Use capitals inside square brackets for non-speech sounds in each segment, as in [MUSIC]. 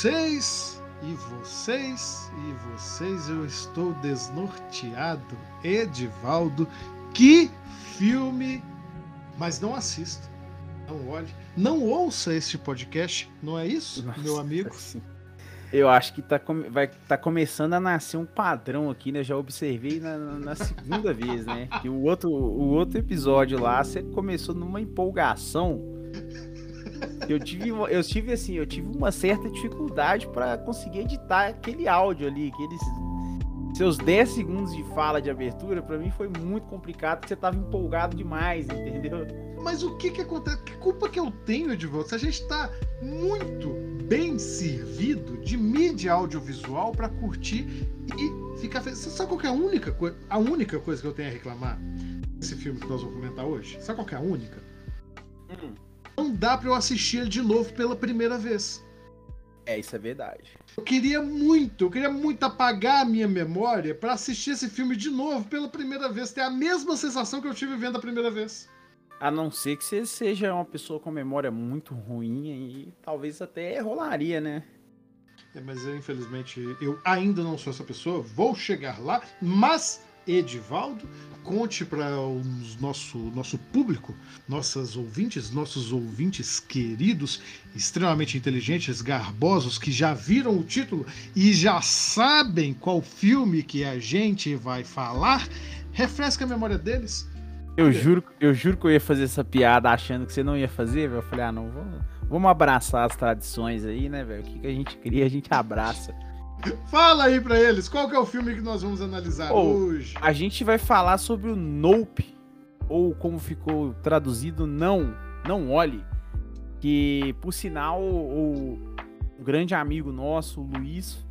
vocês e vocês e vocês, eu estou desnorteado. Edivaldo, que filme! Mas não assista, não olhe, não ouça este podcast, não é isso, Nossa, meu amigo? Sim. Eu acho que tá, vai, tá começando a nascer um padrão aqui, né? Já observei na, na segunda [LAUGHS] vez, né? Que o outro, o outro episódio lá, você começou numa empolgação. Eu tive, eu tive assim, eu tive uma certa dificuldade para conseguir editar aquele áudio ali, aqueles seus 10 segundos de fala de abertura, para mim foi muito complicado, porque você tava empolgado demais, entendeu? Mas o que que acontece? Que culpa que eu tenho, Edvaldo? Se a gente tá muito bem servido de mídia audiovisual para curtir e ficar feliz. Sabe qual é a única, a única coisa que eu tenho a reclamar desse filme que nós vamos comentar hoje? Sabe qual é a única? Hum. Não dá para eu assistir ele de novo pela primeira vez. É, isso é verdade. Eu queria muito, eu queria muito apagar a minha memória para assistir esse filme de novo pela primeira vez, ter a mesma sensação que eu tive vendo a primeira vez. A não ser que você seja uma pessoa com memória muito ruim e talvez até rolaria, né? É, mas eu, infelizmente, eu ainda não sou essa pessoa, vou chegar lá, mas Edivaldo, conte para o nosso, nosso público, nossas ouvintes, nossos ouvintes queridos, extremamente inteligentes, garbosos, que já viram o título e já sabem qual filme que a gente vai falar, refresca a memória deles eu juro, eu juro que eu ia fazer essa piada achando que você não ia fazer, velho. Eu falei, ah, não, vamos, vamos abraçar as tradições aí, né, velho? O que, que a gente cria, a gente abraça. Fala aí pra eles, qual que é o filme que nós vamos analisar oh, hoje? A gente vai falar sobre o Nope, ou como ficou traduzido, Não, Não Olhe. Que, por sinal, o, grande amigo nosso, o Luiz,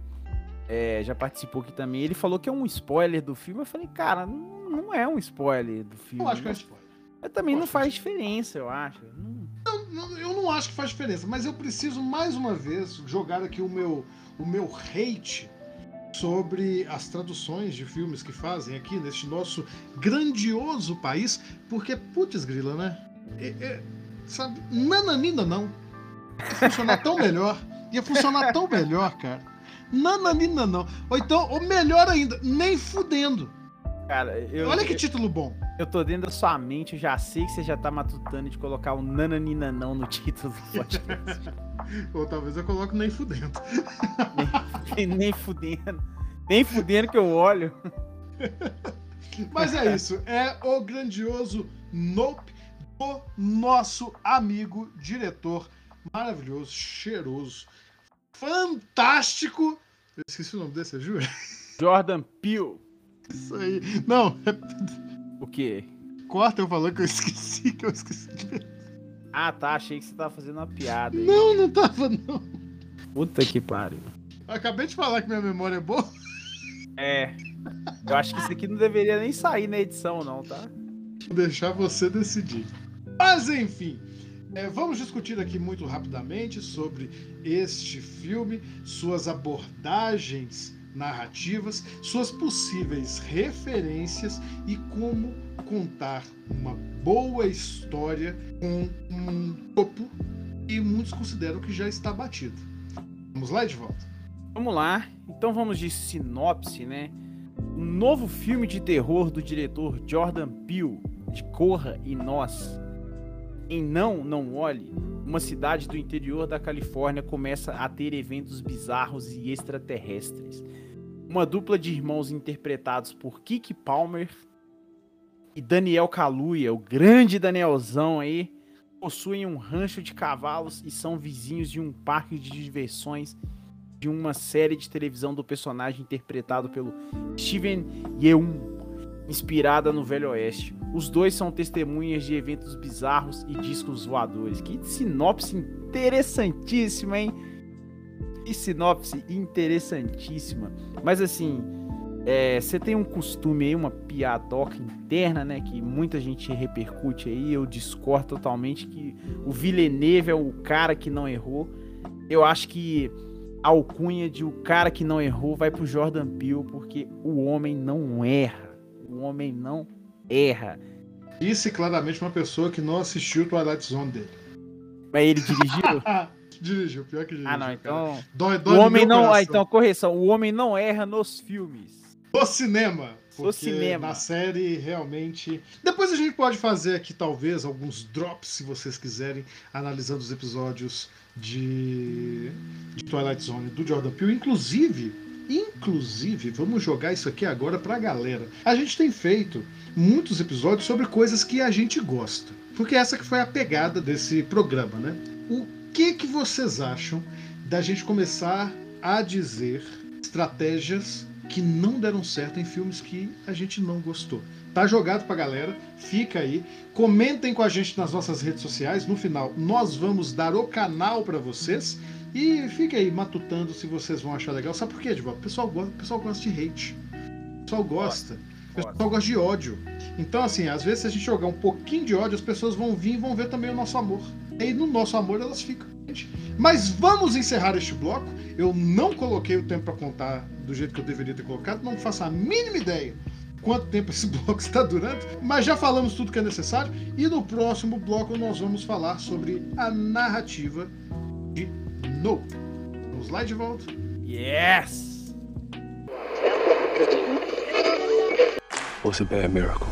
é, já participou aqui também. Ele falou que é um spoiler do filme. Eu falei, cara, não, não é um spoiler do filme. Eu acho que é spoiler. Mas também não faz diferença, eu acho. Não... eu não acho que faz diferença, mas eu preciso mais uma vez jogar aqui o meu, o meu hate sobre as traduções de filmes que fazem aqui neste nosso grandioso país, porque, putz, grila, né? É, é, sabe, nananina não. Ia funcionar tão melhor. Ia funcionar tão melhor, cara. Nananina não. Ou então, ou melhor ainda, nem fudendo. Cara, eu, Olha que título bom. Eu tô dentro da sua mente, eu já sei que você já tá matutando de colocar o nananina não no título do podcast. [LAUGHS] ou talvez eu coloque nem fudendo. nem, nem fudendo. Nem fudendo que eu olho. [LAUGHS] Mas é isso. É o grandioso Nope do nosso amigo diretor maravilhoso, cheiroso, fantástico. Eu esqueci o nome desse, Júlio? Jordan Peele. Isso aí. Não. O quê? Corta eu falando que eu esqueci, que eu esqueci. Ah, tá. Achei que você tava fazendo uma piada. Aí. Não, não tava, não. Puta que pariu. acabei de falar que minha memória é boa. É. Eu acho que isso aqui não deveria nem sair na edição, não, tá? Vou deixar você decidir. Mas enfim, é, vamos discutir aqui muito rapidamente sobre este filme, suas abordagens narrativas, suas possíveis referências e como contar uma boa história com um topo que muitos consideram que já está batido. Vamos lá, de volta. Vamos lá. Então vamos de sinopse, né? Um novo filme de terror do diretor Jordan Peele, de Corra e Nós, em Não, Não Olhe, uma cidade do interior da Califórnia começa a ter eventos bizarros e extraterrestres. Uma dupla de irmãos interpretados por Kiki Palmer e Daniel Kaluuya, o grande Danielzão aí, possuem um rancho de cavalos e são vizinhos de um parque de diversões de uma série de televisão do personagem interpretado pelo Steven Yeun, inspirada no Velho Oeste. Os dois são testemunhas de eventos bizarros e discos voadores. Que sinopse interessantíssima, hein? Que sinopse interessantíssima. Mas assim, você é, tem um costume aí, uma piadoca interna, né? Que muita gente repercute aí. Eu discordo totalmente que o Villeneuve é o cara que não errou. Eu acho que a alcunha de o cara que não errou vai pro Jordan Peele, porque o homem não erra o homem não erra. Disse claramente uma pessoa que não assistiu o Twilight Zone dele. Mas ele dirigiu? [LAUGHS] dirigiu, pior que dirigiu. Ah, não, então. Dói, dói o homem não. Ah, então, correção. O homem não erra nos filmes. No cinema. Porque cinema. Na série, realmente. Depois a gente pode fazer aqui, talvez, alguns drops, se vocês quiserem, analisando os episódios de, de Twilight Zone do Jordan Peele. Inclusive, inclusive, vamos jogar isso aqui agora pra galera. A gente tem feito muitos episódios sobre coisas que a gente gosta. Porque essa que foi a pegada desse programa, né? O que, que vocês acham da gente começar a dizer estratégias que não deram certo em filmes que a gente não gostou. Tá jogado pra galera, fica aí. Comentem com a gente nas nossas redes sociais. No final, nós vamos dar o canal para vocês. E fica aí matutando se vocês vão achar legal. Sabe por quê, Edvaldo? O pessoal gosta, o pessoal gosta de hate. O pessoal gosta. O pessoal gosta de ódio. Então, assim, às vezes se a gente jogar um pouquinho de ódio, as pessoas vão vir e vão ver também o nosso amor. E no nosso amor elas ficam. Mas vamos encerrar este bloco. Eu não coloquei o tempo para contar do jeito que eu deveria ter colocado, não faço a mínima ideia quanto tempo esse [LAUGHS] bloco está durando, mas já falamos tudo que é necessário e no próximo bloco nós vamos falar sobre a narrativa de Nope. Vamos lá de volta? Yes! What's a bad miracle?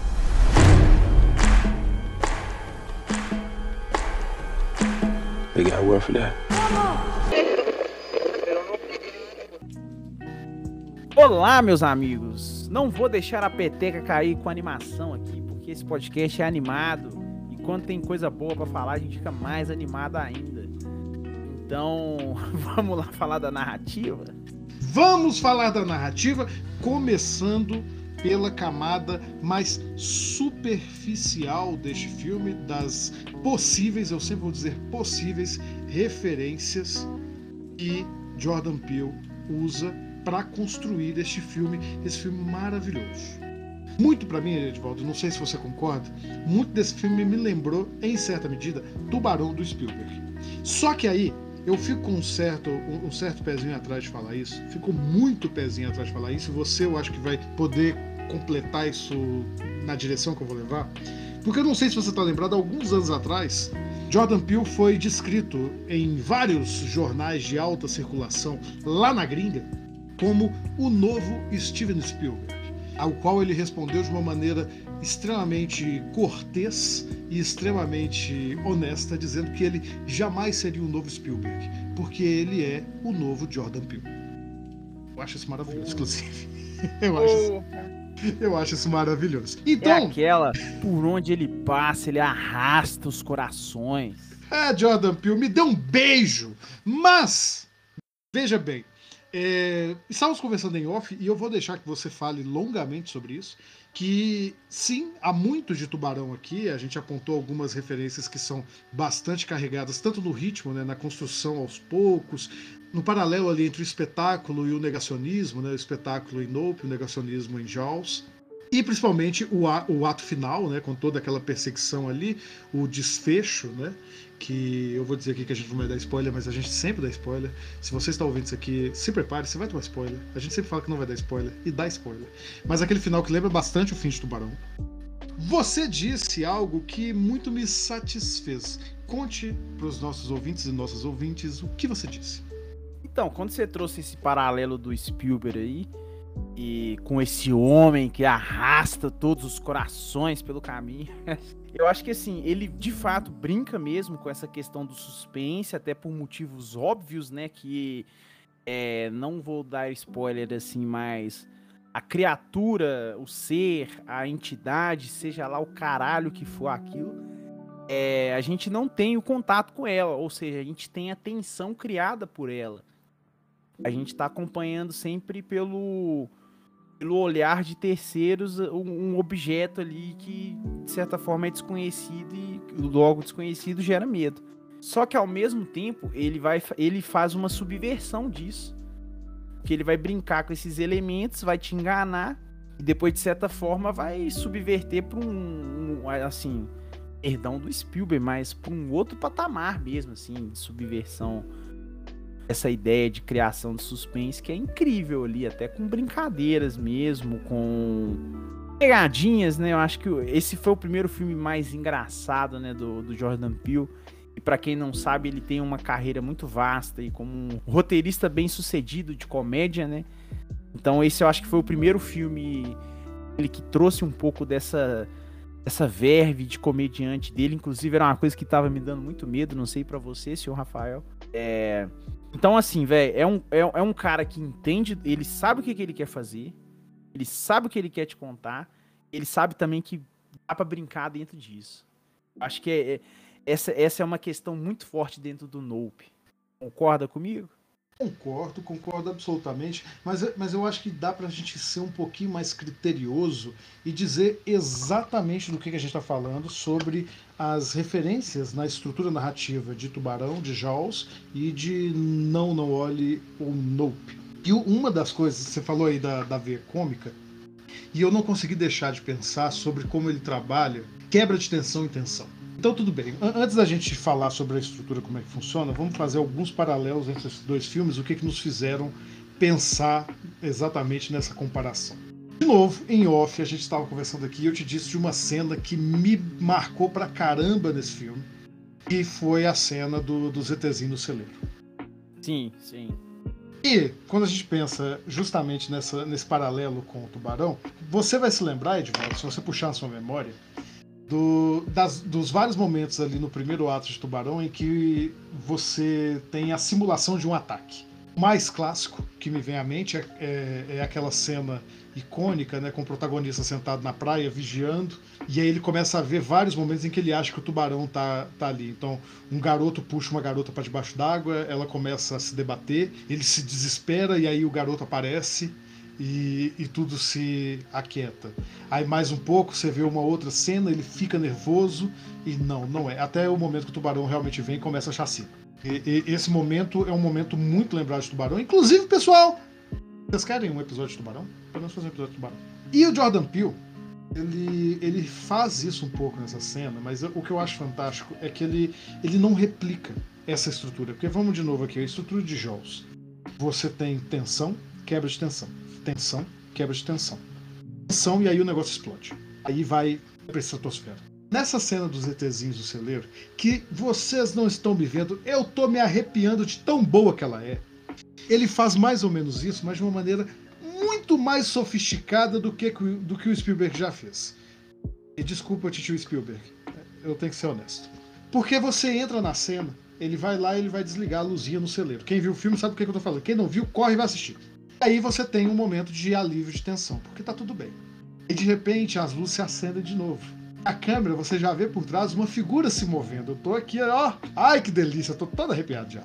They got for that. Olá, meus amigos! Não vou deixar a peteca cair com animação aqui, porque esse podcast é animado e quando tem coisa boa pra falar, a gente fica mais animado ainda. Então, [LAUGHS] vamos lá falar da narrativa? Vamos falar da narrativa, começando pela camada mais superficial deste filme, das possíveis, eu sempre vou dizer possíveis, referências que Jordan Peele usa para construir este filme, esse filme maravilhoso. Muito para mim, Edvaldo, não sei se você concorda, muito desse filme me lembrou, em certa medida, Tubarão do Spielberg. Só que aí eu fico com um certo, um, certo pezinho atrás de falar isso, fico muito pezinho atrás de falar isso, e você eu acho que vai poder completar isso na direção que eu vou levar. Porque eu não sei se você está lembrado, alguns anos atrás, Jordan Peele foi descrito em vários jornais de alta circulação lá na gringa como o novo Steven Spielberg, ao qual ele respondeu de uma maneira extremamente cortês e extremamente honesta, dizendo que ele jamais seria o novo Spielberg, porque ele é o novo Jordan Peele. Eu acho isso maravilhoso, inclusive. [LAUGHS] Eu acho, isso, [LAUGHS] eu acho isso maravilhoso. É Então, aquela por onde ele passa, ele arrasta os corações. É, Jordan Peele, me dê um beijo. Mas, veja bem, é, estávamos conversando em off e eu vou deixar que você fale longamente sobre isso. Que sim, há muito de tubarão aqui. A gente apontou algumas referências que são bastante carregadas, tanto no ritmo, né, na construção aos poucos, no paralelo ali entre o espetáculo e o negacionismo, né, o espetáculo em Nope, o negacionismo em Jaws. E principalmente o, a- o ato final, né, com toda aquela perseguição ali, o desfecho, né, que eu vou dizer aqui que a gente não vai dar spoiler, mas a gente sempre dá spoiler. Se você está ouvindo isso aqui, se prepare, você vai tomar spoiler. A gente sempre fala que não vai dar spoiler e dá spoiler. Mas aquele final que lembra bastante o fim de Tubarão. Você disse algo que muito me satisfez. Conte para os nossos ouvintes e nossas ouvintes o que você disse. Então, quando você trouxe esse paralelo do Spielberg aí, e com esse homem que arrasta todos os corações pelo caminho, [LAUGHS] eu acho que assim, ele de fato brinca mesmo com essa questão do suspense, até por motivos óbvios, né? Que é, não vou dar spoiler assim, mas a criatura, o ser, a entidade, seja lá o caralho que for aquilo, é, a gente não tem o contato com ela, ou seja, a gente tem a tensão criada por ela. A gente está acompanhando sempre pelo, pelo olhar de terceiros um, um objeto ali que, de certa forma, é desconhecido e logo desconhecido gera medo. Só que ao mesmo tempo ele vai ele faz uma subversão disso. Que ele vai brincar com esses elementos, vai te enganar e depois de certa forma vai subverter para um, um assim, perdão do Spielberg, mas para um outro patamar mesmo assim, subversão essa ideia de criação de suspense que é incrível ali, até com brincadeiras mesmo, com pegadinhas, né? Eu acho que esse foi o primeiro filme mais engraçado, né, do, do Jordan Peele. E para quem não sabe, ele tem uma carreira muito vasta e como um roteirista bem sucedido de comédia, né? Então esse eu acho que foi o primeiro filme ele que trouxe um pouco dessa essa verve de comediante dele, inclusive era uma coisa que tava me dando muito medo, não sei para você, senhor Rafael. É... Então, assim, velho, é um, é, é, um cara que entende, ele sabe o que, que ele quer fazer, ele sabe o que ele quer te contar, ele sabe também que dá pra brincar dentro disso. Acho que é, é, essa, essa é uma questão muito forte dentro do Nope. Concorda comigo? Concordo, concordo absolutamente, mas, mas eu acho que dá pra gente ser um pouquinho mais criterioso e dizer exatamente do que, que a gente está falando sobre as referências na estrutura narrativa de Tubarão, de Jaws e de Não, Não Olhe ou Nope. E uma das coisas, você falou aí da, da veia cômica, e eu não consegui deixar de pensar sobre como ele trabalha quebra de tensão e tensão. Então, tudo bem. Antes da gente falar sobre a estrutura, como é que funciona, vamos fazer alguns paralelos entre esses dois filmes, o que, que nos fizeram pensar exatamente nessa comparação. De novo, em off, a gente estava conversando aqui e eu te disse de uma cena que me marcou pra caramba nesse filme, que foi a cena do, do ZTzinho no celeiro. Sim, sim. E quando a gente pensa justamente nessa, nesse paralelo com o tubarão, você vai se lembrar, Edvaldo, se você puxar na sua memória, do, das, dos vários momentos ali no primeiro ato de Tubarão em que você tem a simulação de um ataque. O mais clássico que me vem à mente é, é, é, aquela cena icônica, né, com o protagonista sentado na praia vigiando, e aí ele começa a ver vários momentos em que ele acha que o tubarão tá, tá ali. Então, um garoto puxa uma garota para debaixo d'água, ela começa a se debater, ele se desespera e aí o garoto aparece e, e, tudo se aquieta. Aí mais um pouco você vê uma outra cena, ele fica nervoso e não, não é. Até o momento que o tubarão realmente vem e começa a chacina. E, e, esse momento é um momento muito lembrado de tubarão. Inclusive, pessoal, vocês querem um episódio de tubarão? Podemos fazer um episódio de tubarão. E o Jordan Peele, ele, ele faz isso um pouco nessa cena, mas o que eu acho fantástico é que ele, ele não replica essa estrutura. Porque vamos de novo aqui, a estrutura de Jaws. Você tem tensão, quebra de tensão tensão, quebra de tensão. Tensão e aí o negócio explode. Aí vai para a estratosfera. Nessa cena dos ETzinhos do celeiro, que vocês não estão me vendo, eu tô me arrepiando de tão boa que ela é. Ele faz mais ou menos isso, mas de uma maneira muito mais sofisticada do que, do que o Spielberg já fez. E desculpa, tio Spielberg, eu tenho que ser honesto. Porque você entra na cena, ele vai lá e ele vai desligar a luzinha no celeiro. Quem viu o filme sabe o que eu tô falando. Quem não viu, corre e vai assistir. Aí você tem um momento de alívio de tensão, porque tá tudo bem. E de repente as luzes se acendem de novo. A câmera você já vê por trás uma figura se movendo. Eu tô aqui, ó. Ai que delícia, tô todo arrepiado já.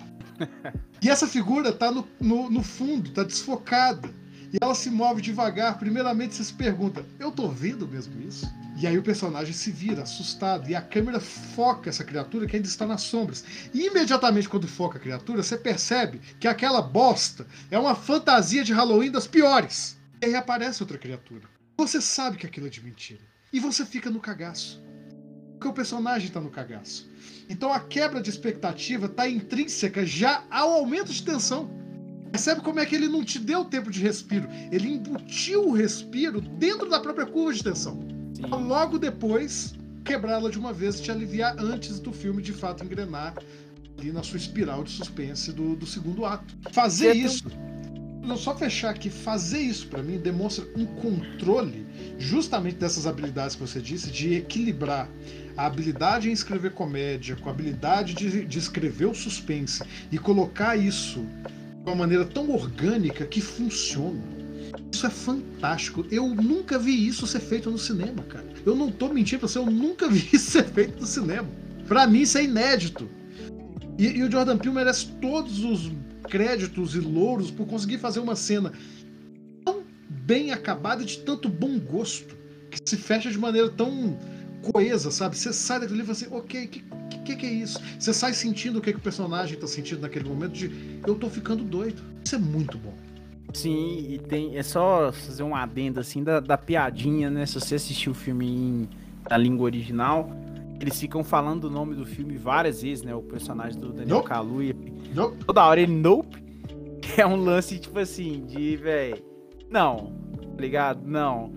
e essa figura tá no, no, no fundo, tá desfocada. E ela se move devagar. Primeiramente você se pergunta: eu tô vendo mesmo isso? E aí o personagem se vira, assustado, e a câmera foca essa criatura que ainda está nas sombras. E imediatamente quando foca a criatura, você percebe que aquela bosta é uma fantasia de Halloween das piores. E aí aparece outra criatura. Você sabe que aquilo é de mentira. E você fica no cagaço. Porque o personagem está no cagaço. Então a quebra de expectativa está intrínseca já ao aumento de tensão. Percebe como é que ele não te deu tempo de respiro? Ele embutiu o respiro dentro da própria curva de tensão. Sim. Logo depois, quebrá-la de uma vez e te aliviar antes do filme de fato engrenar ali na sua espiral de suspense do, do segundo ato. Fazer isso. Não só fechar aqui, fazer isso para mim demonstra um controle justamente dessas habilidades que você disse, de equilibrar a habilidade em escrever comédia com a habilidade de, de escrever o suspense e colocar isso de uma maneira tão orgânica que funciona. Isso é fantástico. Eu nunca vi isso ser feito no cinema, cara. Eu não tô mentindo pra você, eu nunca [LAUGHS] vi isso ser feito no cinema. Pra mim isso é inédito. E, e o Jordan Peele merece todos os créditos e louros por conseguir fazer uma cena tão bem acabada e de tanto bom gosto, que se fecha de maneira tão coesa, sabe? Você sai daquele livro assim, ok, o que, que, que, é isso? Você sai sentindo o que, que o personagem tá sentindo naquele momento de eu tô ficando doido. Isso é muito bom. Sim, e tem. É só fazer um adendo assim da, da piadinha, né? Se você assistiu o filme em, na língua original, eles ficam falando o nome do filme várias vezes, né? O personagem do Daniel nope. Kaluuya. Nope. Toda hora ele nope. [LAUGHS] É um lance, tipo assim, de, velho. Não, tá ligado? Não.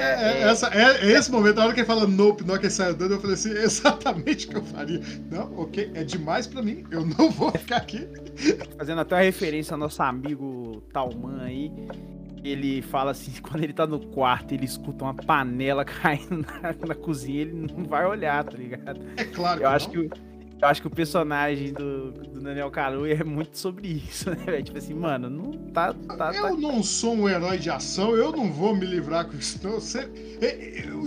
É, é, essa, é, é, esse momento, a hora que ele fala nope, na hora que ele sai andando, eu falei assim, [LAUGHS] exatamente o que eu faria. Não, ok, é demais pra mim, eu não vou ficar aqui. Fazendo até uma referência ao nosso amigo Talman aí, ele fala assim, [LAUGHS] quando ele tá no quarto, ele escuta uma panela [LAUGHS] caindo na, na cozinha, ele não vai olhar, tá ligado? É claro eu acho não. que eu acho que o personagem do, do Daniel Kaluuya é muito sobre isso, né, Tipo assim, mano, não tá. tá eu tá... não sou um herói de ação, eu não vou me livrar com isso. Não. Você,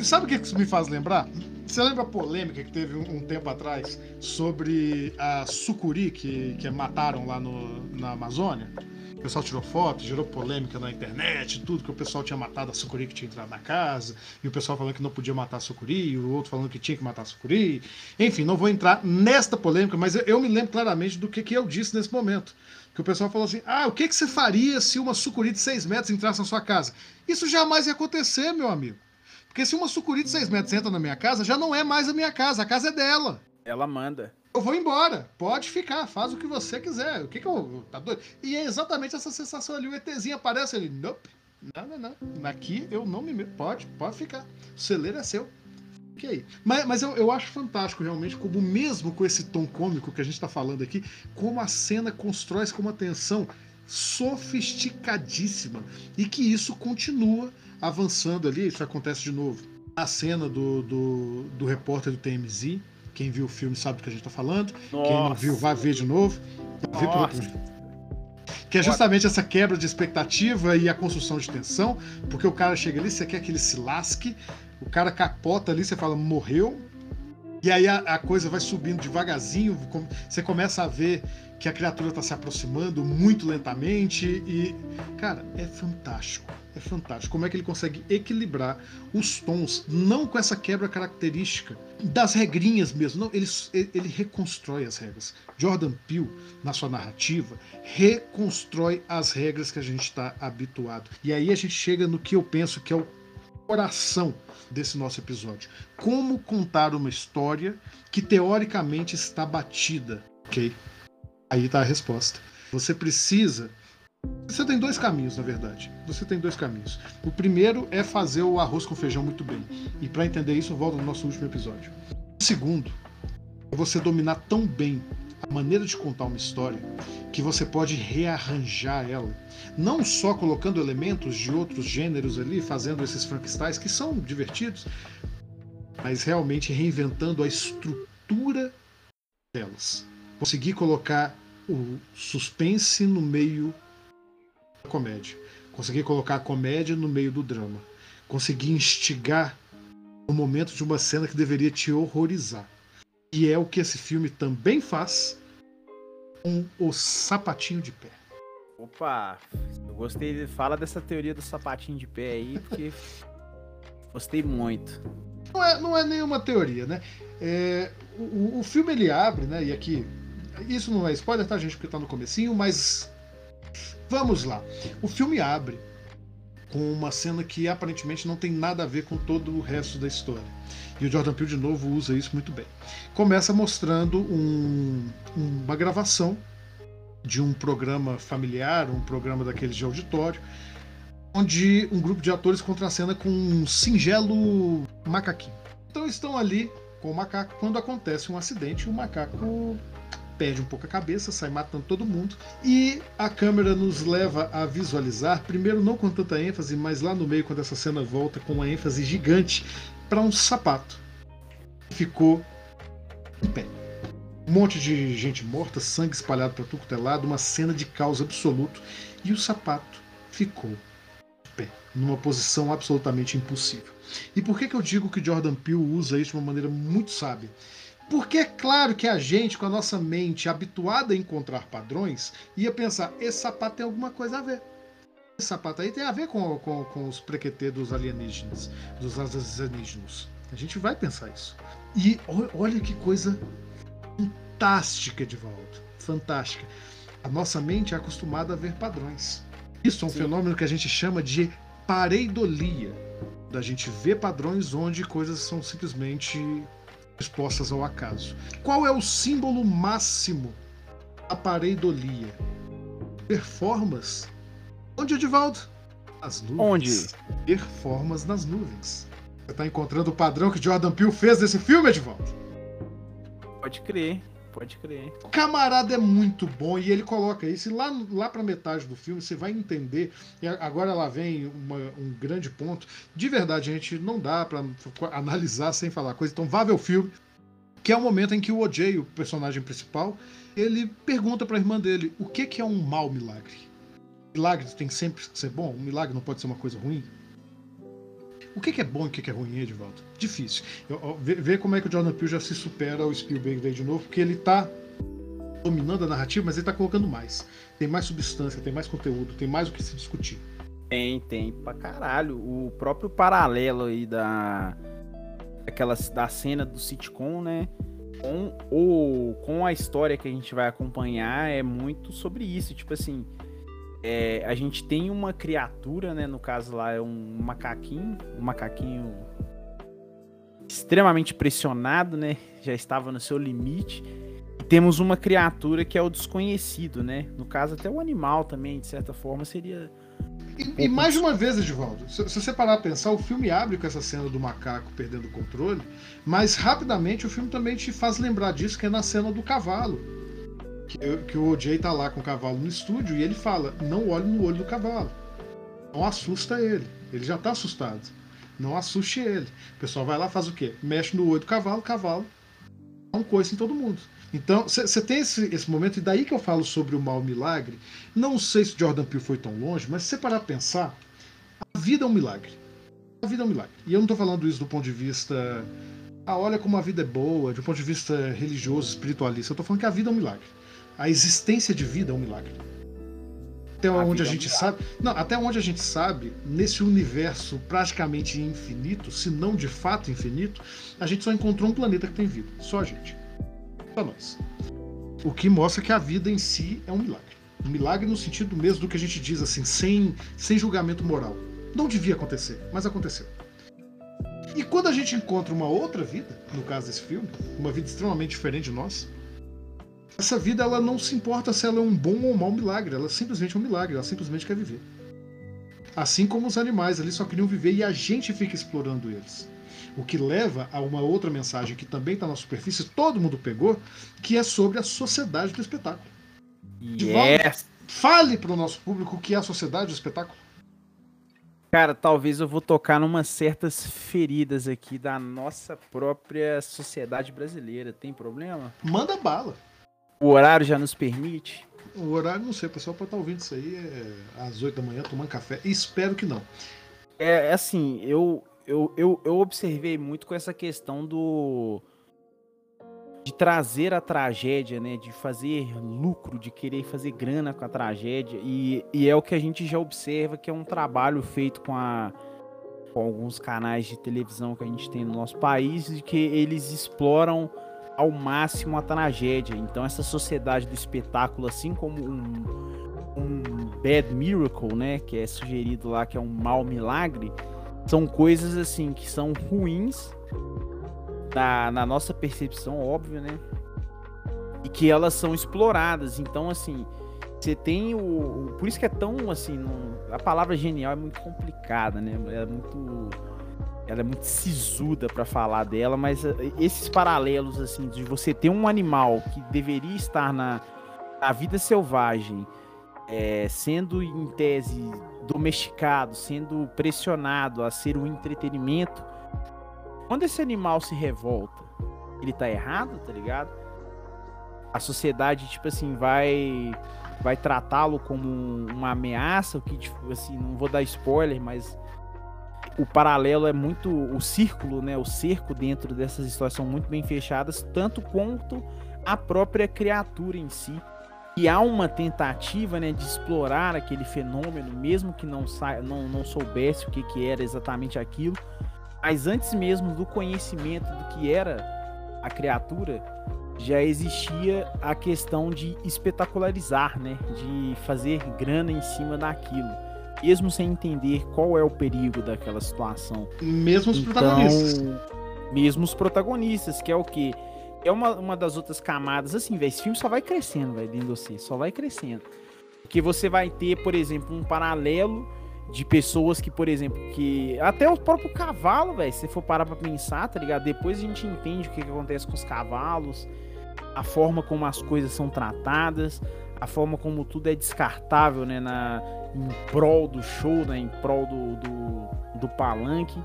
sabe o que isso me faz lembrar? Você lembra a polêmica que teve um tempo atrás sobre a sucuri que, que mataram lá no, na Amazônia? O pessoal tirou foto, gerou polêmica na internet, tudo, que o pessoal tinha matado a sucuri que tinha entrado na casa, e o pessoal falando que não podia matar a sucuri, e o outro falando que tinha que matar a sucuri. Enfim, não vou entrar nesta polêmica, mas eu, me lembro claramente do que, que eu disse nesse momento. Que o pessoal falou assim: ah, o que, que você faria se uma sucuri de 6 metros entrasse na sua casa? Isso jamais ia acontecer, meu amigo. Porque se uma sucuri de 6 metros entra na minha casa, já não é mais a minha casa, a casa é dela. Ela manda eu vou embora. Pode ficar, faz o que você quiser. O que que eu. Tá doido? E é exatamente essa sensação ali. O ETzinho aparece ali. Nope. Não, não, não. Aqui eu não me. Pode, pode ficar. O celeiro é seu. Que aí. Mas, mas eu, eu acho fantástico, realmente, como mesmo com esse tom cômico que a gente está falando aqui, como a cena constrói com uma tensão sofisticadíssima. E que isso continua avançando ali. Isso acontece de novo. A cena do, do, do repórter do TMZ, quem viu o filme sabe do que a gente está falando. Nossa. Quem não viu, vai ver de novo. Que é justamente essa quebra de expectativa e a construção de tensão, porque o cara chega ali, você quer que ele se lasque, o cara capota ali, você fala, morreu, e aí a, a, coisa vai subindo devagarzinho, você começa a ver que a criatura está se aproximando muito lentamente e, cara, é fantástico. É fantástico. Como é que ele consegue equilibrar os tons, não com essa quebra característica das regrinhas mesmo. Não, ele, ele reconstrói as regras. Jordan Peele, na sua narrativa, reconstrói as regras que a gente está habituado. E aí a gente chega no que eu penso que é o coração desse nosso episódio. Como contar uma história que teoricamente está batida, ok? Aí está a resposta. Você precisa. Você tem dois caminhos, na verdade. Você tem dois caminhos. O primeiro é fazer o arroz com feijão muito bem. E para entender isso, volta no nosso último episódio. O segundo é você dominar tão bem a maneira de contar uma história que você pode rearranjar ela, não só colocando elementos de outros gêneros ali, fazendo esses Frankensteins que são divertidos, mas realmente reinventando a estrutura delas. Conseguir colocar o suspense no meio comédia. Conseguir colocar a comédia no meio do drama. Conseguir instigar o momento de uma cena que deveria te horrorizar. E é o que esse filme também faz com o sapatinho de pé. Opa, eu gostei. Fala dessa teoria do sapatinho de pé aí, porque gostei muito. Não é, não é nenhuma teoria, né? É, o, o filme ele abre, né? E aqui isso não é spoiler, tá, gente? Porque tá no comecinho, mas. Vamos lá. O filme abre com uma cena que aparentemente não tem nada a ver com todo o resto da história. E o Jordan Peele, de novo, usa isso muito bem. Começa mostrando um, uma gravação de um programa familiar, um programa daqueles de auditório, onde um grupo de atores contracena com um singelo macaquinho. Então estão ali com o macaco quando acontece um acidente e o macaco perde um pouco a cabeça, sai matando todo mundo. E a câmera nos leva a visualizar, primeiro não com tanta ênfase, mas lá no meio, quando essa cena volta com uma ênfase gigante, para um sapato. Ficou em pé. Um monte de gente morta, sangue espalhado para tudo é lado, uma cena de caos absoluto. E o sapato ficou de pé, numa posição absolutamente impossível. E por que, que eu digo que Jordan Peele usa isso de uma maneira muito sábia? Porque é claro que a gente, com a nossa mente habituada a encontrar padrões, ia pensar: esse sapato tem alguma coisa a ver. Esse sapato aí tem a ver com, com, com os prequetê dos alienígenas, dos alienígenas. A gente vai pensar isso. E olha que coisa fantástica, de volta. Fantástica. A nossa mente é acostumada a ver padrões. Isso é um Sim. fenômeno que a gente chama de pareidolia. Da gente ver padrões onde coisas são simplesmente expostas ao acaso. Qual é o símbolo máximo da pareidolia? Performance. Onde, Edivaldo? As nuvens. Onde? Ver formas nas nuvens. Você tá encontrando o padrão que Jordan Peele fez nesse filme, Edvaldo? Pode crer, pode crer. O camarada é muito bom e ele coloca isso. E lá, lá pra metade do filme você vai entender. E a- agora lá vem uma- um grande ponto. De verdade, gente, não dá pra analisar sem falar coisa. Então vá ver o filme. Que é o momento em que o OJ, o personagem principal, ele pergunta pra irmã dele o que, que é um mau milagre. Milagre tem sempre que ser bom? Um milagre não pode ser uma coisa ruim? O que, que é bom e o que, que é ruim, Edvaldo? Difícil. Vê como é que o Jordan Peele já se supera ao Spielberg daí de novo, porque ele tá dominando a narrativa, mas ele tá colocando mais. Tem mais substância, tem mais conteúdo, tem mais o que se discutir. Tem, tem pra caralho. O próprio paralelo aí da. Aquela, da cena do sitcom, né? Com, o, com a história que a gente vai acompanhar é muito sobre isso. Tipo assim. É, a gente tem uma criatura, né? No caso lá é um macaquinho. Um macaquinho extremamente pressionado, né? [LAUGHS] Já estava no seu limite. E temos uma criatura que é o desconhecido, né? No caso, até o animal também, de certa forma, seria E, e mais uma vez, Edivaldo, se, se você parar a pensar, o filme abre com essa cena do macaco perdendo o controle, mas rapidamente o filme também te faz lembrar disso, que é na cena do cavalo. Que, que o OJ tá lá com o cavalo no estúdio e ele fala: não olhe no olho do cavalo. Não assusta ele. Ele já tá assustado. Não assuste ele. O pessoal vai lá faz o quê? Mexe no olho do cavalo, cavalo dá um coice em todo mundo. Então, você tem esse, esse momento, e daí que eu falo sobre o mau milagre. Não sei se Jordan Peele foi tão longe, mas se você parar a pensar, a vida é um milagre. A vida é um milagre. E eu não estou falando isso do ponto de vista. Ah, olha como a vida é boa, de um ponto de vista religioso, espiritualista. Eu estou falando que a vida é um milagre. A existência de vida é um milagre. Até A onde a é um gente sabe. Não, até onde a gente sabe, nesse universo praticamente infinito, se não de fato infinito, a gente só encontrou um planeta que tem vida. Só a gente. Só nós. O que mostra que a vida em si é um milagre. Um milagre no sentido mesmo do que a gente diz assim, sem, sem julgamento moral. Não devia acontecer, mas aconteceu. E quando a gente encontra uma outra vida, no caso desse filme, uma vida extremamente diferente de nós, essa vida ela não se importa se ela é um bom ou um mau milagre, ela simplesmente é um milagre, ela simplesmente quer viver. Assim como os animais ali só queriam viver e a gente fica explorando eles. O que leva a uma outra mensagem que também está na superfície, todo mundo pegou, que é sobre a sociedade do espetáculo. Yes! Fale para o nosso público o que é a sociedade do espetáculo. Cara, talvez eu vou tocar numas certas feridas aqui da nossa própria sociedade brasileira. Tem problema? Manda bala. O horário já nos permite? O horário, não sei, o pessoal pode estar ouvindo isso aí é, às 8 da manhã, tomando café. Espero que não. É, é assim, eu, eu, eu, eu observei muito com essa questão do. de trazer a tragédia, né? De fazer lucro, de querer fazer grana com a tragédia. E, e é o que a gente já observa que é um trabalho feito com a. Com alguns canais de televisão que a gente tem no nosso país, de que eles exploram ao máximo a tragédia. Então essa sociedade do espetáculo, assim como um, um bad miracle, né, que é sugerido lá que é um mau milagre, são coisas assim que são ruins na, na nossa percepção, óbvio, né? E que elas são exploradas. Então, assim, você tem o, Por isso que é tão assim. não- a palavra genial é muito complicada, né? É muito. Ela é muito sisuda pra falar dela, mas eh, esses paralelos, assim, de você ter um animal que deveria estar na, na vida selvagem, eh, sendo em tese domesticado, sendo pressionado a ser um entretenimento, quando esse animal se revolta, ele tá errado, tá ligado? A sociedade, tipo assim, vai vai tratá-lo como um- uma ameaça, o que, tipo, assim, não vou dar spoiler, mas o paralelo é muito o círculo, né, o cerco dentro dessas histórias são muito bem fechadas, tanto quanto a própria criatura em si. E há uma tentativa, né, de explorar aquele fenômeno, mesmo que não, sa não, não soubesse o que, que era exatamente aquilo, mas antes mesmo do conhecimento do que era a criatura, já existia a questão de espetacularizar, né? De fazer grana em cima daquilo, mesmo sem entender qual é o perigo daquela situação. Mesmo os Então, protagonistas. mesmo os protagonistas, que é o que é uma, uma das outras camadas, assim, velho, esse filme só vai crescendo, velho, dentro de você, só vai crescendo. Porque você vai ter, por exemplo, um paralelo de pessoas que, por exemplo, que. Até o próprio cavalo, velho, se você for parar pra pensar, tá ligado? Depois a gente entende o que, que acontece com os cavalos, a forma como as coisas são tratadas, a forma como tudo é descartável, né? Na, em prol do show, né? Em prol do, do, do palanque.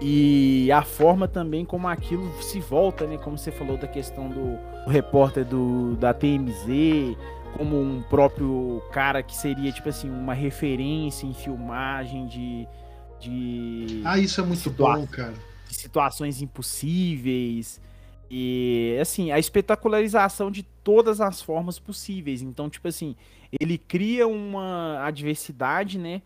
E a forma também como aquilo se volta, né? Como você falou da questão do, repórter do, da TMZ, como um próprio cara que seria, tipo assim, uma referência em filmagem de. de ah, isso é muito bom, cara. De situações impossíveis. E, assim, a espetacularização de todas as formas possíveis. Então, tipo assim, ele cria uma adversidade, né?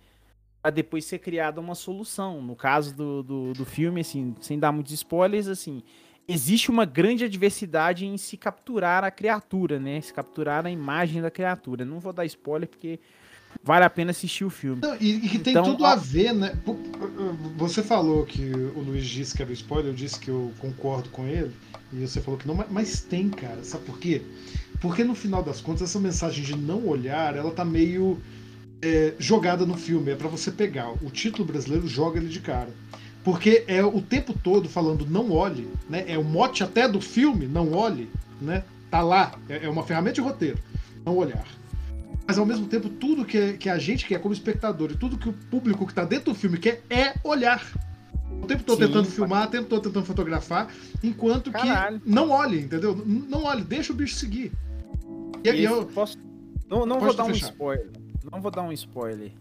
Pra depois ser criada uma solução. No caso do, do, do filme, assim, sem dar muitos spoilers, assim, existe uma grande adversidade em se capturar a criatura, né? Se capturar a imagem da criatura. Não vou dar spoiler porque vale a pena assistir o filme. Não, e, que tem então, tudo a ver, né? Você falou que o Luiz disse que era spoiler, eu disse que eu concordo com ele, e você falou que não, mas tem, cara. Sabe por quê? Porque no final das contas, essa mensagem de não olhar, ela tá meio é, jogada no filme. É para você pegar. O título brasileiro joga ele de cara. Porque é o tempo todo falando não olhe, né? É o mote até do filme, não olhe, né? Tá lá, é, é uma ferramenta de roteiro, não olhar. Mas ao mesmo tempo, tudo que, que a gente quer como espectador e tudo que o público que tá dentro do filme quer é olhar. O tempo todo Sim, tentando filmar, o tempo todo tentando fotografar, enquanto Caralho. que não olhe, entendeu? Não olhe, deixa o bicho seguir. E, e eu, posso... Não, não vou dar fechar. um spoiler. Não vou dar um spoiler.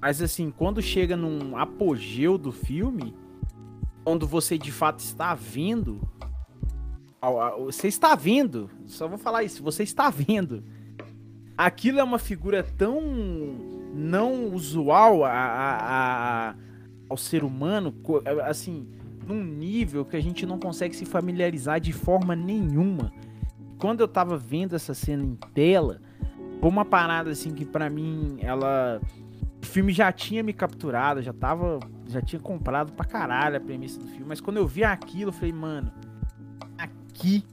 Mas assim, quando chega num apogeu do filme, quando você de fato está vendo. Você está vendo, só vou falar isso, você está vendo. Aquilo é uma figura tão não usual a, a, a, ao ser humano, assim, num nível que a gente não consegue se familiarizar de forma nenhuma. Quando eu tava vendo essa cena em tela, foi uma parada assim que para mim ela o filme já tinha me capturado, já tava. Já tinha comprado pra caralho a premissa do filme. Mas quando eu vi aquilo, eu falei, mano, aqui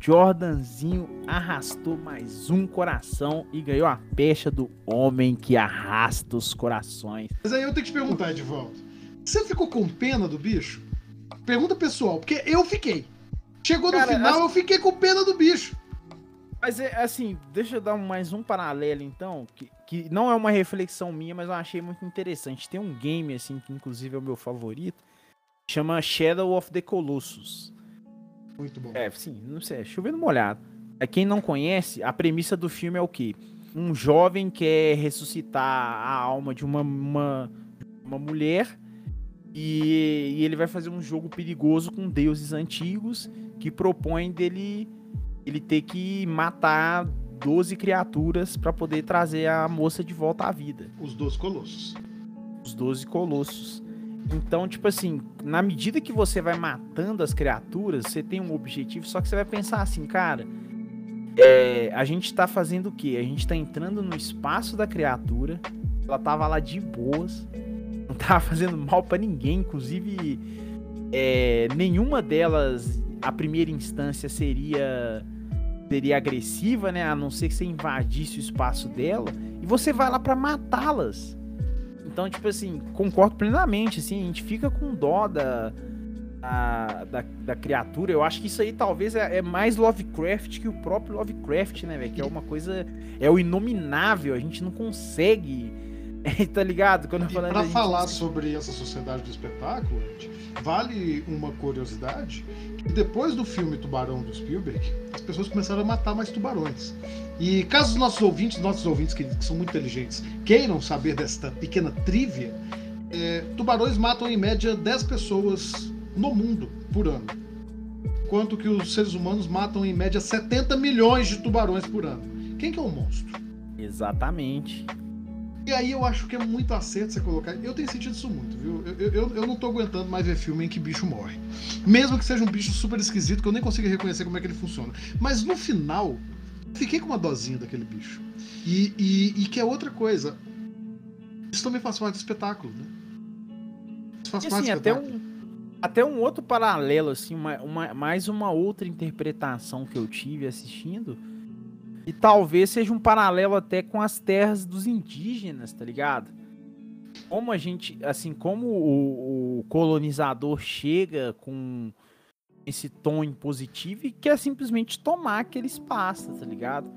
Jordanzinho arrastou mais um coração e ganhou a pecha do homem que arrasta os corações. Mas aí eu tenho que te perguntar, Edvaldo. Você ficou com pena do bicho? Pergunta pessoal, porque eu fiquei. Chegou no Cara, final, assim... eu fiquei com pena do bicho. Mas é assim, deixa eu dar mais um paralelo então, que, que não é uma reflexão minha, mas eu achei muito interessante. Tem um game assim que inclusive é o meu favorito, chama Shadow of the Colossus. Muito bom. É, sim, não sei, chovendo molhado. É quem não conhece, a premissa do filme é o quê? Um jovem quer ressuscitar a alma de uma, uma, uma mulher e, e ele vai fazer um jogo perigoso com deuses antigos que propõem dele ele ter que matar 12 criaturas para poder trazer a moça de volta à vida. Os 12 colossos. Os 12 colossos. Então, tipo assim, na medida que você vai matando as criaturas, você tem um objetivo, só que você vai pensar assim, cara, é, a gente tá fazendo o quê? A gente tá entrando no espaço da criatura, ela tava lá de boas, não tava [LAUGHS] fazendo mal para ninguém, inclusive é, nenhuma delas, a primeira instância, seria seria agressiva, né? A não ser que você invadisse o espaço dela. E você vai lá para matá-las. Então, tipo assim, concordo plenamente, assim, a gente fica com dó da, da, da, da criatura. Eu acho que isso aí talvez é, é, mais Lovecraft que o próprio Lovecraft, né, velho? Que é uma coisa. É o inominável, a gente não consegue. [LAUGHS] tá ligado? Quando eu falando, pra falar sobre essa sociedade do espetáculo, vale uma curiosidade depois do filme Tubarão do Spielberg, as pessoas começaram a matar mais tubarões. E caso os nossos ouvintes, nossos ouvintes que, que são muito inteligentes, queiram saber desta pequena trivia, é, tubarões matam em média 10 pessoas no mundo por ano. Enquanto que os seres humanos matam em média 70 milhões de tubarões por ano. Quem que é o monstro? Exatamente. E aí eu acho que é muito acerto você colocar. Eu tenho sentido isso muito, viu? Eu, eu, eu não tô aguentando mais ver filme em que bicho morre. Mesmo que seja um bicho super esquisito, que eu nem consigo reconhecer como é que ele funciona. Mas no final, fiquei com uma dosinha daquele bicho. E, e, e que é outra coisa. Isso também faz parte do espetáculo, né? Isso faz e, parte assim, do espetáculo. Até um, até um outro paralelo, assim, uma, uma, mais uma outra interpretação que eu tive assistindo E talvez seja um paralelo até com as terras dos indígenas, tá ligado? Como a gente, assim, como o, o colonizador chega com esse tom impositivo e quer simplesmente tomar aquele espaço, tá ligado?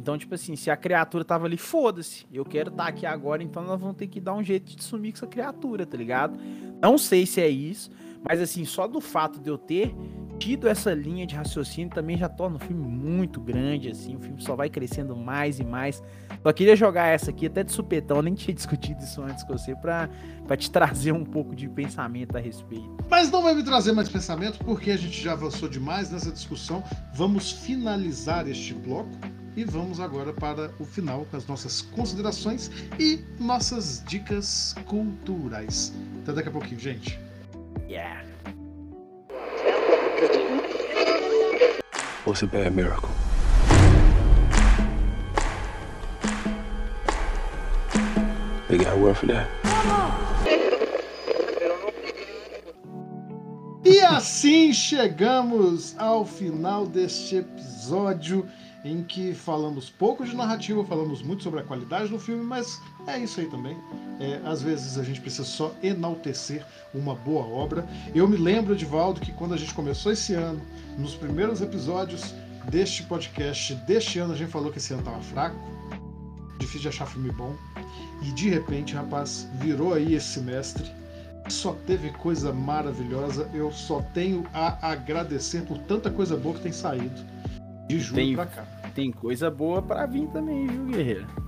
Então, tipo assim, se a criatura tava ali, foda-se, eu quero estar tá aqui agora, então nós vamos ter que dar um jeito de sumir com essa criatura, tá ligado? Não sei se é isso, mas assim, só do fato de eu ter tido essa linha de raciocínio também já torna o filme muito grande, assim, o filme só vai crescendo mais e mais. Só queria jogar essa aqui até de supetão, nem tinha [LAUGHS] discutido isso antes com você, pra, pra te trazer um pouco de pensamento a respeito. Mas não vai me trazer mais pensamento, porque a gente já avançou demais nessa discussão. Vamos finalizar este bloco e vamos agora para o final com as nossas considerações e nossas dicas culturais. Até daqui a pouquinho, gente. Yeah. What's a bad miracle? They got word for that. E assim chegamos ao final deste episódio em que falamos pouco de narrativa, falamos muito sobre a qualidade do filme, mas é isso aí também. É, às vezes a gente precisa só enaltecer uma boa obra. Eu me lembro, Valdo, que quando a gente começou esse ano, nos primeiros episódios deste podcast deste ano, a gente falou que esse ano estava fraco, difícil de achar filme bom, e de repente, rapaz, virou aí esse semestre. Só teve coisa maravilhosa. Eu só tenho a agradecer por tanta coisa boa que tem saído de julho tem, pra cá. Tem coisa boa para vir também, viu, Guerreiro?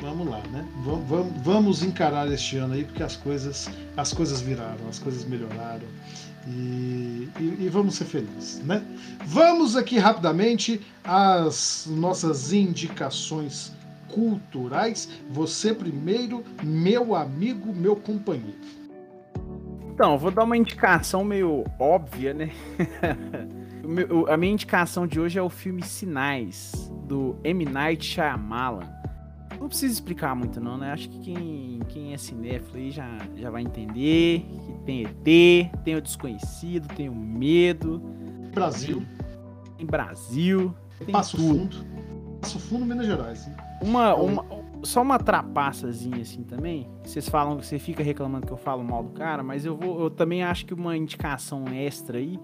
Vamos lá, né? Vamos, vamos, vamos, encarar este ano aí, porque as coisas, as coisas viraram, as coisas melhoraram. E, e, e vamos ser felizes, né? Vamos aqui rapidamente às nossas indicações culturais. Você primeiro, meu amigo, meu companheiro. Então, vou dar uma indicação meio óbvia, né? [LAUGHS] a minha indicação de hoje é o filme Sinais, do M. Night Shyamalan. Não precisa explicar muito não, né? Acho que quem, quem é cinéfilo aí já, já vai entender que tem ET, tem o desconhecido, tem o medo. Brasil. Tem Brasil. Tem Passo tudo. Fundo. Passo Fundo, Minas Gerais. Hein? Uma, uma, só uma trapaçazinha assim também. Vocês falam, você fica reclamando que eu falo mal do cara, mas eu vou, eu também acho que uma indicação extra aí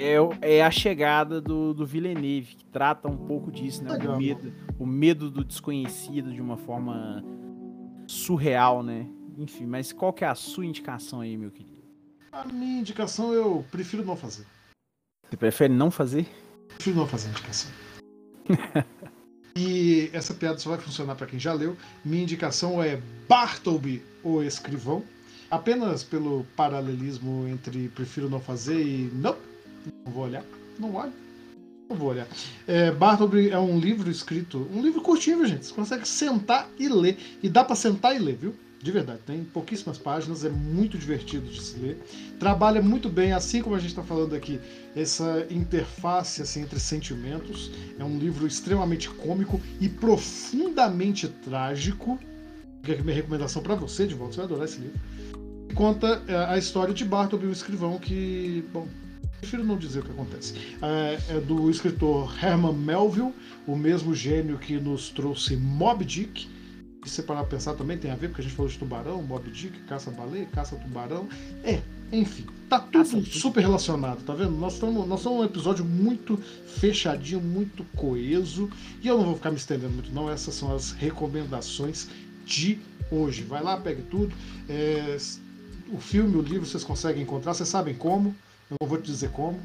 é, é a chegada do, do Villeneuve, que trata um pouco disso, né? O medo, o medo do desconhecido de uma forma surreal, né? Enfim, mas qual que é a sua indicação aí, meu querido? A minha indicação eu prefiro não fazer. Você prefere não fazer? Prefiro não fazer indicação. [LAUGHS] e essa piada só vai funcionar para quem já leu. Minha indicação é Bartleby, o escrivão. Apenas pelo paralelismo entre prefiro não fazer e não não vou olhar. Não olho. Não vou olhar. É, Bartleby é um livro escrito. Um livro curtinho, gente. Você consegue sentar e ler. E dá para sentar e ler, viu? De verdade, tem pouquíssimas páginas, é muito divertido de se ler. Trabalha muito bem, assim como a gente está falando aqui, essa interface assim, entre sentimentos. É um livro extremamente cômico e profundamente trágico. Que é a minha recomendação para você, de volta, você vai adorar esse livro. Conta é, a história de Bartleby, o escrivão que, bom, prefiro não dizer o que acontece. É, é, do escritor Herman Melville, o mesmo gênio que nos trouxe Mob Dick. Que se parar pensar também tem a ver, porque a gente falou de tubarão, Mob Dick, caça-baleia, caça-tubarão. É, enfim, tá tudo super relacionado, tá vendo? Nós estamos nós um episódio muito fechadinho, muito coeso. E eu não vou ficar me estendendo muito, não. Essas são as recomendações de hoje. Vai lá, pegue tudo. É, o filme, o livro vocês conseguem encontrar, vocês sabem como. Eu não vou te dizer como.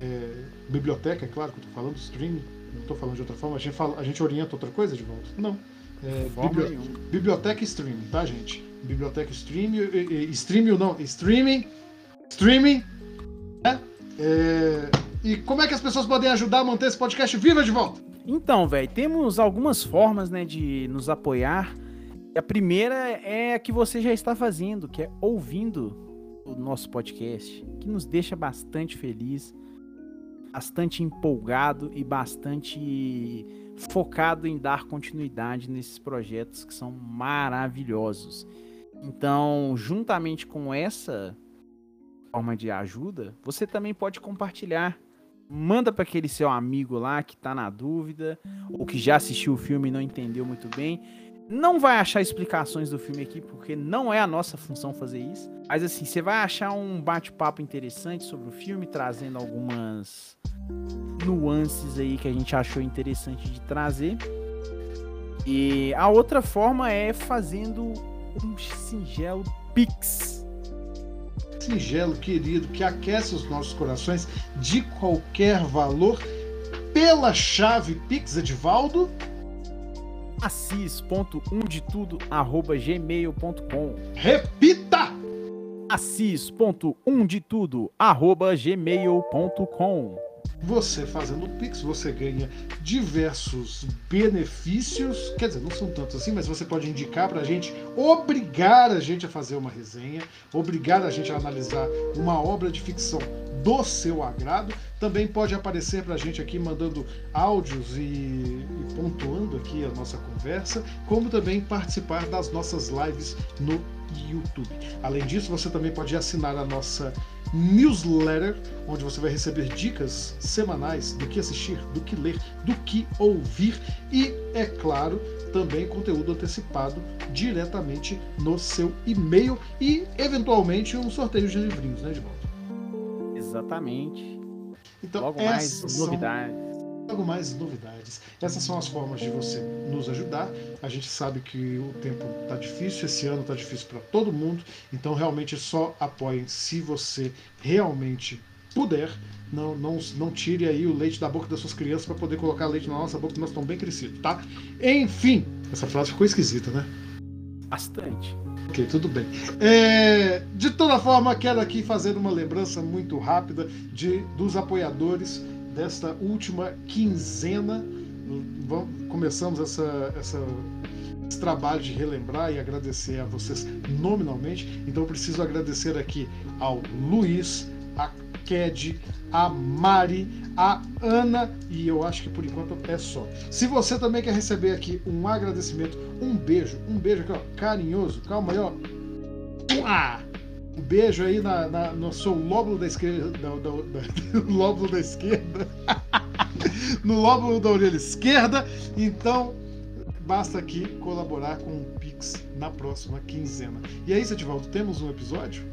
É, biblioteca, é claro que eu estou falando, streaming, não estou falando de outra forma. A gente, fala, a gente orienta outra coisa de volta? Não. É, bibli... Biblioteca e streaming, tá, gente? Biblioteca e streaming, streaming não, streaming, streaming, né? É, e como é que as pessoas podem ajudar a manter esse podcast vivo de volta? Então, velho, temos algumas formas, né, de nos apoiar. A primeira é a que você já está fazendo, que é ouvindo o nosso podcast, que nos deixa bastante feliz, bastante empolgado e bastante focado em dar continuidade nesses projetos que são maravilhosos. Então, juntamente com essa forma de ajuda, você também pode compartilhar manda para aquele seu amigo lá que tá na dúvida, ou que já assistiu o filme e não entendeu muito bem. Não vai achar explicações do filme aqui, porque não é a nossa função fazer isso. Mas assim, você vai achar um bate-papo interessante sobre o filme, trazendo algumas nuances aí que a gente achou interessante de trazer. E a outra forma é fazendo um singelo Pix. Singelo, querido, que aquece os nossos corações de qualquer valor pela chave Pix Edivaldo assis.umdetudo@gmail.com. Repita! assis.umdetudo@gmail.com você fazendo o Pix, você ganha diversos benefícios. Quer dizer, não são tantos assim, mas você pode indicar para a gente, obrigar a gente a fazer uma resenha, obrigar a gente a analisar uma obra de ficção do seu agrado. Também pode aparecer para a gente aqui mandando áudios e, e pontuando aqui a nossa conversa, como também participar das nossas lives no YouTube. Além disso, você também pode assinar a nossa newsletter, onde você vai receber dicas semanais do que assistir, do que ler, do que ouvir e, é claro, também conteúdo antecipado diretamente no seu e-mail e, eventualmente, um sorteio de livrinhos, né, Edvaldo? Exatamente. Então, Logo mais novidades. Logo mais novidades. Essas são as formas de você nos ajudar. A gente sabe que o tempo está difícil, esse ano está difícil para todo mundo, então realmente só apoiem se você realmente puder. Não, não, não tire aí o leite da boca das suas crianças para poder colocar leite na nossa boca, que nós estamos bem crescidos, tá? Enfim, essa frase ficou esquisita, né? Bastante. Ok, tudo bem. É, de toda forma, quero aqui fazer uma lembrança muito rápida de dos apoiadores desta última quinzena. Começamos essa, essa, esse trabalho de relembrar e agradecer a vocês nominalmente. Então preciso agradecer aqui ao Luiz, a Ked, a Mari, a Ana e eu acho que por enquanto é só. Se você também quer receber aqui um agradecimento, um beijo, um beijo aqui, ó, carinhoso, calma aí, ó. Um beijo aí na, na, no seu lóbulo da esquerda. Da, da, da, [LAUGHS] lóbulo da esquerda. [LAUGHS] no lóbulo da orelha esquerda. Então, basta aqui colaborar com o Pix na próxima quinzena. E aí, Setivaldo, temos um episódio?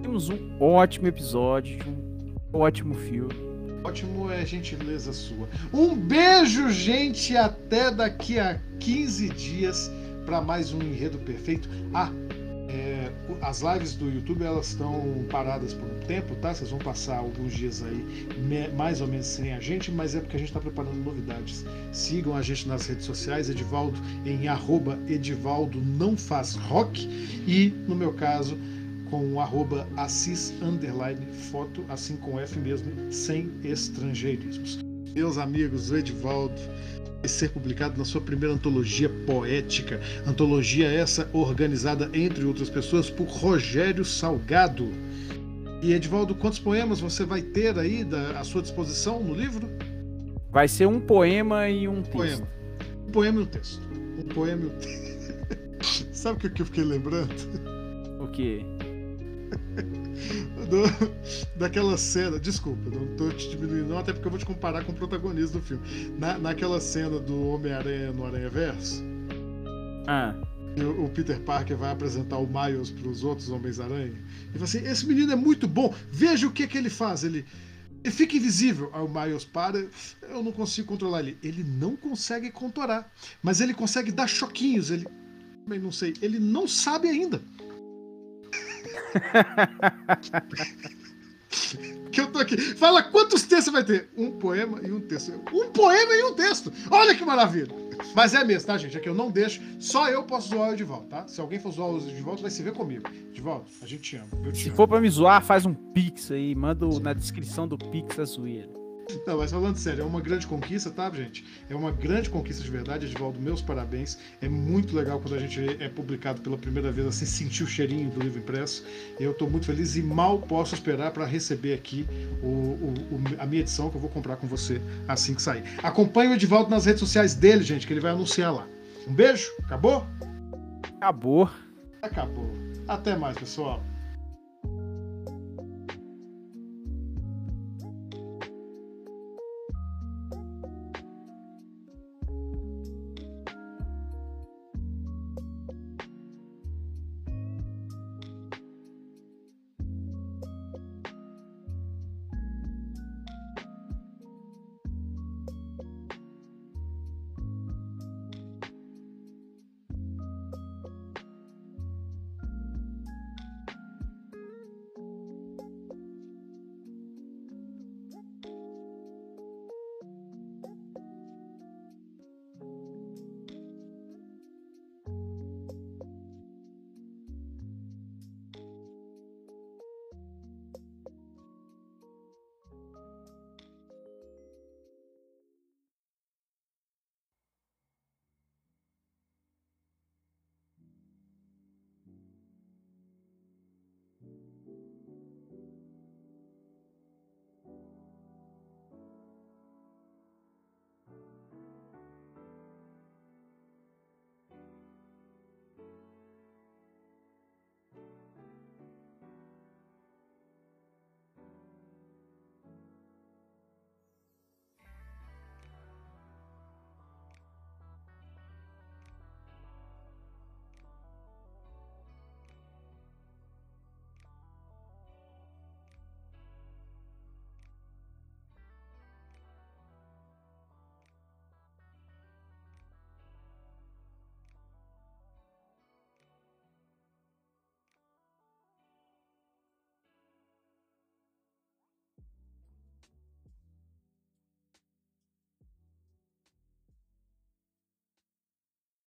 Temos um ótimo episódio, um ótimo filme. Ótimo é gentileza sua. Um beijo, gente. Até daqui a 15 dias para mais um Enredo Perfeito. Ah, é, as lives do YouTube elas estão paradas por um tempo, tá? Vocês vão passar alguns dias aí mais ou menos sem a gente, mas é porque a gente está preparando novidades. Sigam a gente nas redes sociais, Edivaldo em arroba Edivaldo não faz rock e no meu caso com o arroba Assis underline foto, assim com F mesmo, sem estrangeirismos. Meus amigos, o Edivaldo vai ser publicado na sua primeira antologia poética. Antologia essa organizada, entre outras pessoas, por Rogério Salgado. E Edvaldo, quantos poemas você vai ter aí da, à sua disposição no livro? Vai ser um poema e um texto. Poema. Um poema e um texto. Um poema e um texto. [LAUGHS] Sabe o que eu fiquei lembrando? O quê? [LAUGHS] do, daquela cena, desculpa, não tô te diminuindo, não, até porque eu vou te comparar com o protagonista do filme. Na, naquela cena do Homem-Aranha no Aranha Verso. Ah. O, o Peter Parker vai apresentar o Miles para os outros Homens-Aranha. E fala assim: esse menino é muito bom, veja o que, que ele faz. Ele, ele fica invisível. Aí o Miles para, eu não consigo controlar ele. Ele não consegue controlar, mas ele consegue dar choquinhos. Ele, não sei, ele não sabe ainda. [LAUGHS] que eu tô aqui. Fala quantos textos vai ter? Um poema e um texto. Um poema e um texto. Olha que maravilha. Mas é mesmo, tá, gente? É que eu não deixo. Só eu posso zoar o Edivaldo, tá? Se alguém for zoar o Edivaldo, vai se ver comigo. Edivaldo, a gente te ama. Se amo. for pra me zoar, faz um pix aí. Manda na descrição do pix a zoeira. Não, mas falando sério, é uma grande conquista, tá, gente? É uma grande conquista de verdade, Edvaldo. Meus parabéns. É muito legal quando a gente é publicado pela primeira vez, assim, sentir o cheirinho do livro impresso. Eu estou muito feliz e mal posso esperar para receber aqui o, o, o, a minha edição que eu vou comprar com você assim que sair. Acompanhe o Edvaldo nas redes sociais dele, gente, que ele vai anunciar lá. Um beijo, acabou? Acabou. Acabou. Até mais, pessoal.